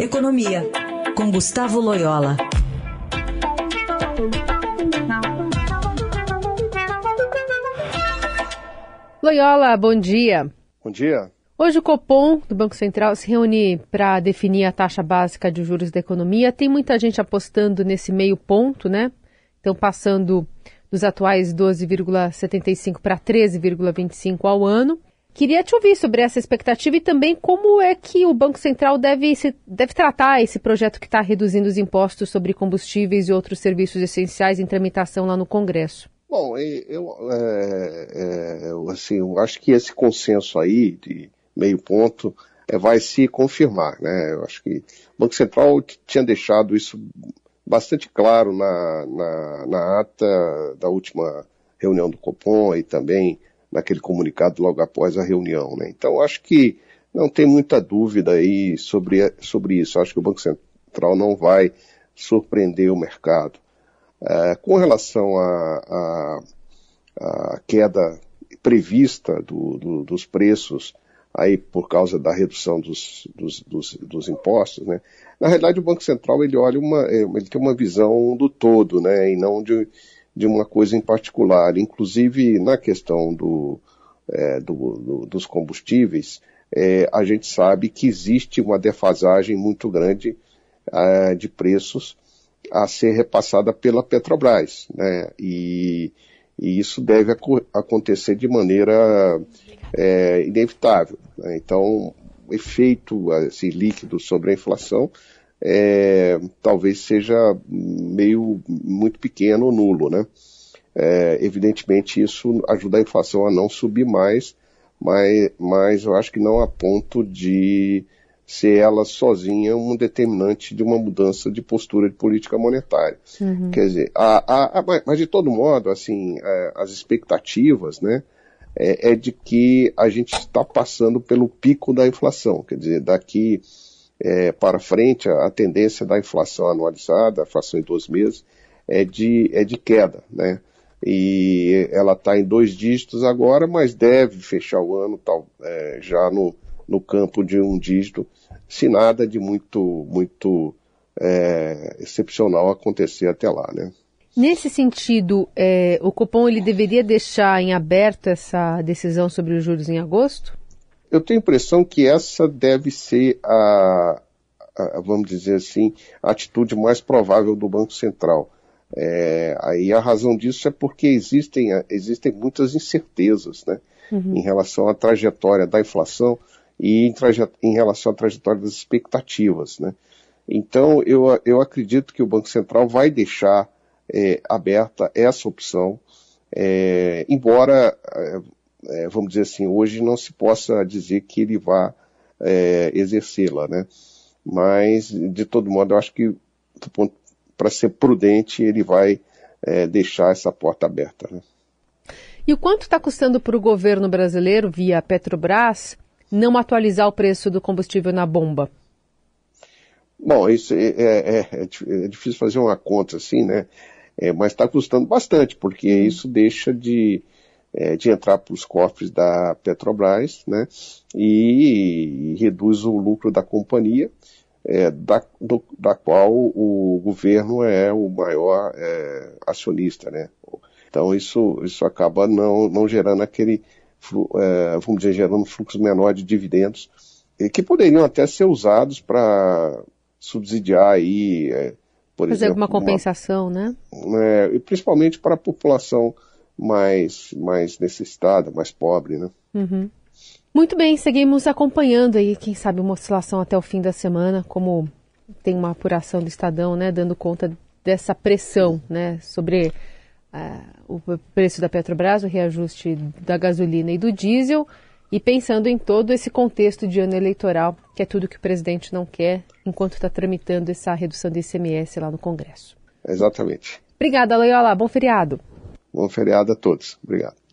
Economia, com Gustavo Loyola. Loyola, bom dia. Bom dia. Hoje o Copom do Banco Central se reúne para definir a taxa básica de juros da economia. Tem muita gente apostando nesse meio ponto, né? Então passando dos atuais 12,75 para 13,25 ao ano. Queria te ouvir sobre essa expectativa e também como é que o Banco Central deve, se, deve tratar esse projeto que está reduzindo os impostos sobre combustíveis e outros serviços essenciais em tramitação lá no Congresso. Bom, eu, é, é, assim, eu acho que esse consenso aí de meio ponto é, vai se confirmar. Né? Eu acho que o Banco Central tinha deixado isso bastante claro na, na, na ata da última reunião do Copom e também naquele comunicado logo após a reunião. Né? Então, acho que não tem muita dúvida aí sobre, sobre isso. Acho que o Banco Central não vai surpreender o mercado. É, com relação à queda prevista do, do, dos preços aí por causa da redução dos, dos, dos, dos, impostos, né? Na realidade, o Banco Central ele olha uma, é, ele tem uma visão do todo, né? E não de, de uma coisa em particular. Inclusive, na questão do, é, do, do, dos combustíveis, é, a gente sabe que existe uma defasagem muito grande é, de preços a ser repassada pela Petrobras, né? E, e isso deve ac acontecer de maneira é, inevitável. Né? Então, efeito assim, líquido sobre a inflação é, talvez seja meio muito pequeno ou nulo, né? É, evidentemente isso ajuda a inflação a não subir mais, mas, mas eu acho que não a ponto de ser ela sozinha um determinante de uma mudança de postura de política monetária. Uhum. Quer dizer, a, a, a, mas de todo modo, assim, é, as expectativas, né, é, é, de que a gente está passando pelo pico da inflação. Quer dizer, daqui é, para frente, a, a, tendência da inflação anualizada, a inflação em 12 meses, é de, é de queda, né? E ela está em dois dígitos agora, mas deve fechar o ano tal, é, já no, no campo de um dígito, se nada de muito, muito é, excepcional acontecer até lá, né? Nesse sentido, é, o Copom ele deveria deixar em aberto essa decisão sobre os juros em agosto? Eu tenho a impressão que essa deve ser a, a vamos dizer assim, a atitude mais provável do Banco Central. É, aí a razão disso é porque existem, existem muitas incertezas né, uhum. em relação à trajetória da inflação e em, em, relação à trajetória das expectativas. Né. Então, eu, eu acredito que o Banco Central vai deixar é, aberta essa opção, é, embora é, vamos dizer assim, hoje não se possa dizer que ele vá é, exercê-la, né? Mas, de todo modo, eu acho que, para ser prudente, ele vai é, deixar essa porta aberta. Né? E o quanto está custando para o governo brasileiro, via Petrobras, não atualizar o preço do combustível na bomba? Bom, isso é, é, é, é difícil fazer uma conta assim, né? Mas está custando bastante, porque hum. isso deixa de, é, de entrar para os cofres da Petrobras, né, e, e reduz o lucro da companhia, é, da, do, da qual o governo é o maior é, acionista, né. Então isso, isso acaba não, não gerando aquele, é, vamos dizer, gerando fluxo menor de dividendos, que poderiam até ser usados para subsidiar aí, é, por Fazer exemplo, alguma compensação, uma, né? É, e principalmente para a população mais, mais necessitada, mais pobre, né? Uhum. Muito bem, seguimos acompanhando aí, quem sabe uma oscilação até o fim da semana, como tem uma apuração do Estadão, né, dando conta dessa pressão, né, sobre uh, o preço da Petrobras, o reajuste da gasolina e do diesel, e pensando em todo esse contexto de ano eleitoral, que é tudo que o presidente não quer, enquanto está tramitando essa redução do ICMS lá no Congresso. Exatamente. Obrigada, Loyola. Bom feriado. Bom feriado a todos. Obrigado.